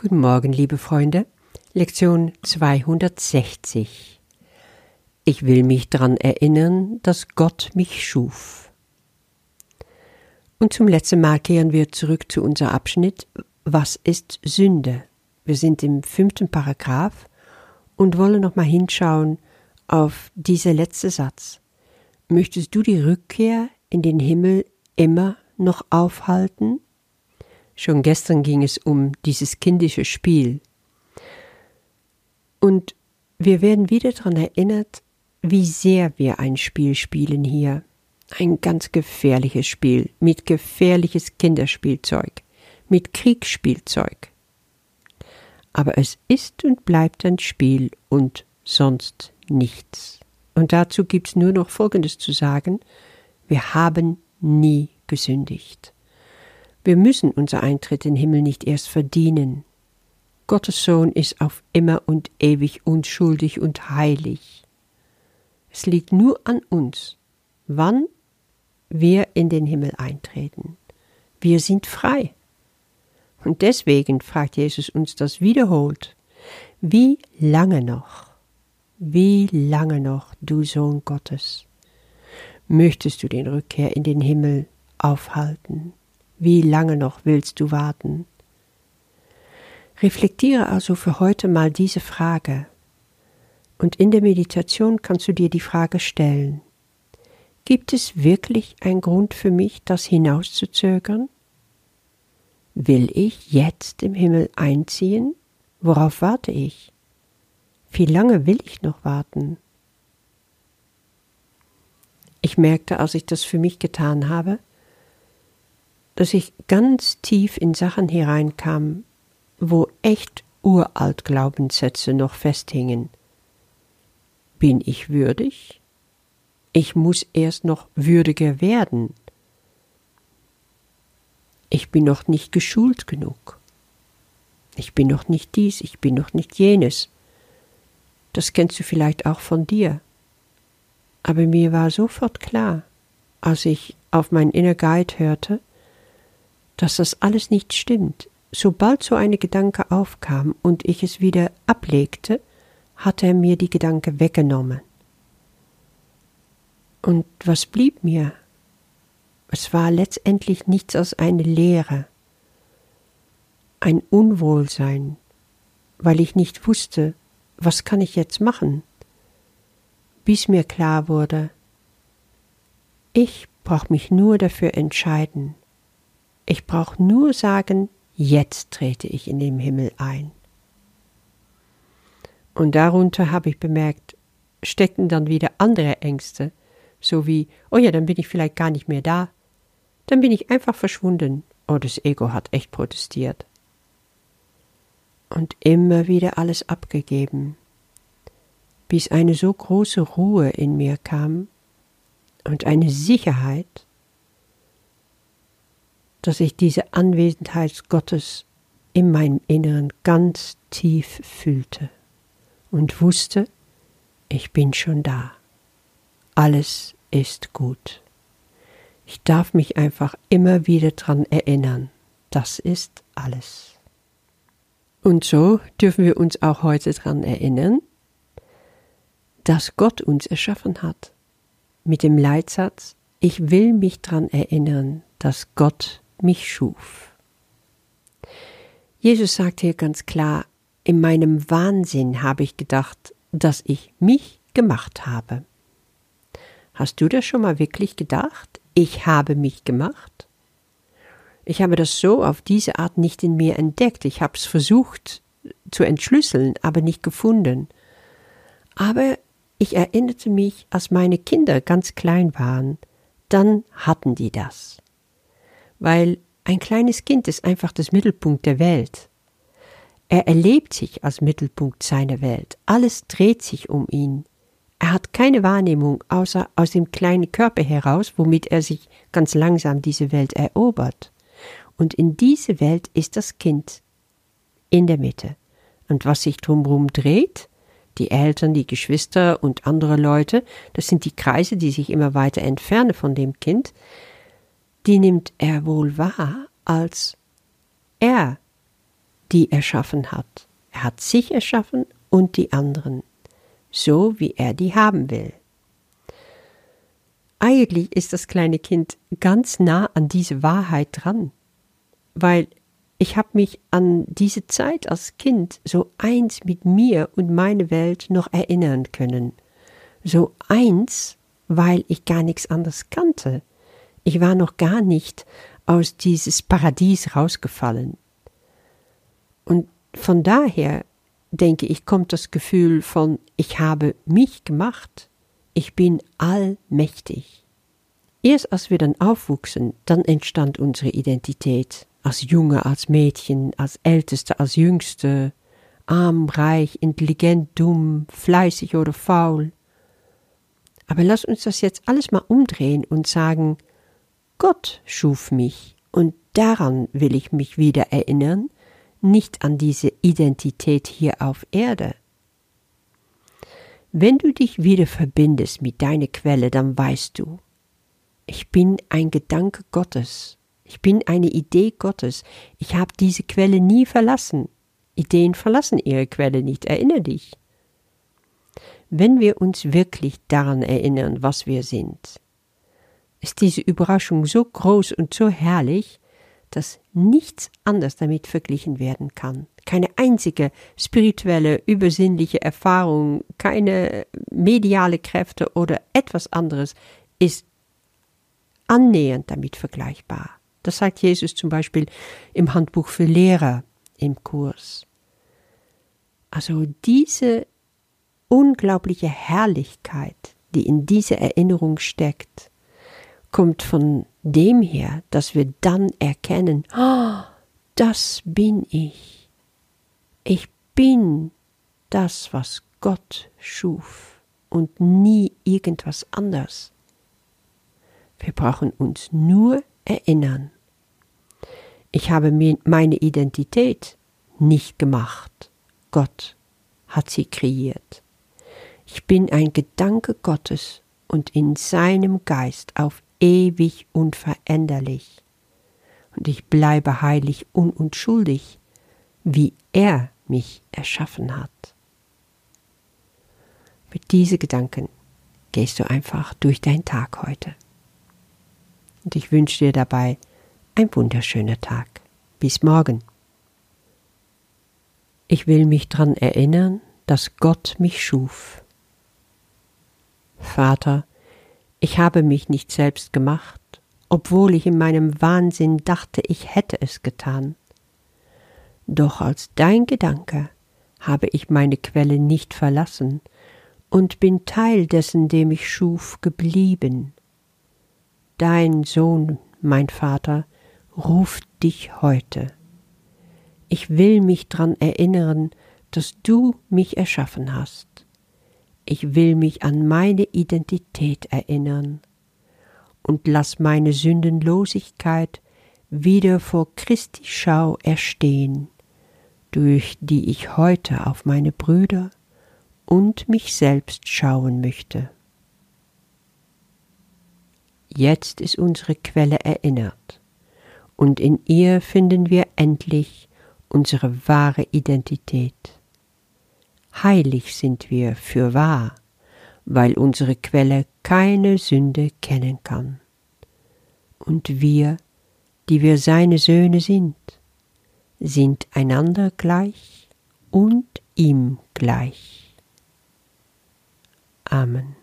Guten Morgen, liebe Freunde. Lektion 260. Ich will mich daran erinnern, dass Gott mich schuf. Und zum letzten Mal kehren wir zurück zu unserem Abschnitt Was ist Sünde? Wir sind im fünften Paragraph und wollen nochmal hinschauen auf dieser letzte Satz. Möchtest du die Rückkehr in den Himmel immer noch aufhalten? Schon gestern ging es um dieses kindische Spiel. Und wir werden wieder daran erinnert, wie sehr wir ein Spiel spielen hier. Ein ganz gefährliches Spiel mit gefährliches Kinderspielzeug, mit Kriegsspielzeug. Aber es ist und bleibt ein Spiel und sonst nichts. Und dazu gibt's nur noch Folgendes zu sagen. Wir haben nie gesündigt. Wir müssen unser Eintritt in den Himmel nicht erst verdienen. Gottes Sohn ist auf immer und ewig unschuldig und heilig. Es liegt nur an uns, wann wir in den Himmel eintreten. Wir sind frei. Und deswegen fragt Jesus uns das wiederholt. Wie lange noch? Wie lange noch, du Sohn Gottes? Möchtest du den Rückkehr in den Himmel aufhalten? Wie lange noch willst du warten? Reflektiere also für heute mal diese Frage. Und in der Meditation kannst du dir die Frage stellen. Gibt es wirklich einen Grund für mich, das hinauszuzögern? Will ich jetzt im Himmel einziehen? Worauf warte ich? Wie lange will ich noch warten? Ich merkte, als ich das für mich getan habe, dass ich ganz tief in Sachen hereinkam, wo echt uralt Glaubenssätze noch festhingen. Bin ich würdig? Ich muss erst noch würdiger werden. Ich bin noch nicht geschult genug. Ich bin noch nicht dies, ich bin noch nicht jenes. Das kennst du vielleicht auch von dir. Aber mir war sofort klar, als ich auf mein Inner Guide hörte, dass das alles nicht stimmt. Sobald so eine Gedanke aufkam und ich es wieder ablegte, hatte er mir die Gedanke weggenommen. Und was blieb mir? Es war letztendlich nichts als eine Leere, ein Unwohlsein, weil ich nicht wusste, was kann ich jetzt machen, bis mir klar wurde, ich brauch mich nur dafür entscheiden, ich brauche nur sagen, jetzt trete ich in den Himmel ein. Und darunter habe ich bemerkt, steckten dann wieder andere Ängste, so wie, oh ja, dann bin ich vielleicht gar nicht mehr da. Dann bin ich einfach verschwunden. Oh, das Ego hat echt protestiert. Und immer wieder alles abgegeben, bis eine so große Ruhe in mir kam und eine Sicherheit, dass ich diese Anwesenheit Gottes in meinem Inneren ganz tief fühlte und wusste, ich bin schon da. Alles ist gut. Ich darf mich einfach immer wieder daran erinnern. Das ist alles. Und so dürfen wir uns auch heute daran erinnern, dass Gott uns erschaffen hat. Mit dem Leitsatz, ich will mich daran erinnern, dass Gott mich schuf. Jesus sagt hier ganz klar, in meinem Wahnsinn habe ich gedacht, dass ich mich gemacht habe. Hast du das schon mal wirklich gedacht? Ich habe mich gemacht? Ich habe das so auf diese Art nicht in mir entdeckt. Ich habe es versucht zu entschlüsseln, aber nicht gefunden. Aber ich erinnerte mich, als meine Kinder ganz klein waren, dann hatten die das weil ein kleines Kind ist einfach das Mittelpunkt der Welt. Er erlebt sich als Mittelpunkt seiner Welt. Alles dreht sich um ihn. Er hat keine Wahrnehmung außer aus dem kleinen Körper heraus, womit er sich ganz langsam diese Welt erobert. Und in diese Welt ist das Kind in der Mitte. Und was sich drumherum dreht, die Eltern, die Geschwister und andere Leute, das sind die Kreise, die sich immer weiter entfernen von dem Kind, die nimmt er wohl wahr, als er die erschaffen hat. Er hat sich erschaffen und die anderen, so wie er die haben will. Eigentlich ist das kleine Kind ganz nah an diese Wahrheit dran, weil ich habe mich an diese Zeit als Kind so eins mit mir und meine Welt noch erinnern können. So eins, weil ich gar nichts anderes kannte. Ich war noch gar nicht aus dieses Paradies rausgefallen. Und von daher, denke ich, kommt das Gefühl von ich habe mich gemacht, ich bin allmächtig. Erst als wir dann aufwuchsen, dann entstand unsere Identität als Junge, als Mädchen, als Älteste, als Jüngste, arm, reich, intelligent, dumm, fleißig oder faul. Aber lass uns das jetzt alles mal umdrehen und sagen, Gott schuf mich und daran will ich mich wieder erinnern, nicht an diese Identität hier auf Erde. Wenn du dich wieder verbindest mit deiner Quelle, dann weißt du, ich bin ein Gedanke Gottes ich bin eine Idee Gottes. Ich habe diese Quelle nie verlassen. Ideen verlassen ihre Quelle nicht. Erinnere dich. Wenn wir uns wirklich daran erinnern, was wir sind, ist diese Überraschung so groß und so herrlich, dass nichts anders damit verglichen werden kann. Keine einzige spirituelle, übersinnliche Erfahrung, keine mediale Kräfte oder etwas anderes ist annähernd damit vergleichbar. Das sagt Jesus zum Beispiel im Handbuch für Lehrer im Kurs. Also diese unglaubliche Herrlichkeit, die in dieser Erinnerung steckt, kommt von dem her, dass wir dann erkennen, oh, das bin ich. Ich bin das, was Gott schuf und nie irgendwas anders. Wir brauchen uns nur erinnern. Ich habe mir meine Identität nicht gemacht. Gott hat sie kreiert. Ich bin ein Gedanke Gottes und in seinem Geist auf ewig unveränderlich. Und ich bleibe heilig und unschuldig, wie er mich erschaffen hat. Mit diesen Gedanken gehst du einfach durch deinen Tag heute. Und ich wünsche dir dabei ein wunderschöner Tag. Bis morgen. Ich will mich daran erinnern, dass Gott mich schuf. Vater, ich habe mich nicht selbst gemacht, obwohl ich in meinem Wahnsinn dachte, ich hätte es getan. Doch als dein Gedanke habe ich meine Quelle nicht verlassen und bin Teil dessen, dem ich schuf, geblieben. Dein Sohn, mein Vater, ruft dich heute. Ich will mich dran erinnern, dass du mich erschaffen hast. Ich will mich an meine Identität erinnern und lass meine Sündenlosigkeit wieder vor Christi Schau erstehen, durch die ich heute auf meine Brüder und mich selbst schauen möchte. Jetzt ist unsere Quelle erinnert und in ihr finden wir endlich unsere wahre Identität. Heilig sind wir für wahr, weil unsere Quelle keine Sünde kennen kann. Und wir, die wir seine Söhne sind, sind einander gleich und ihm gleich. Amen.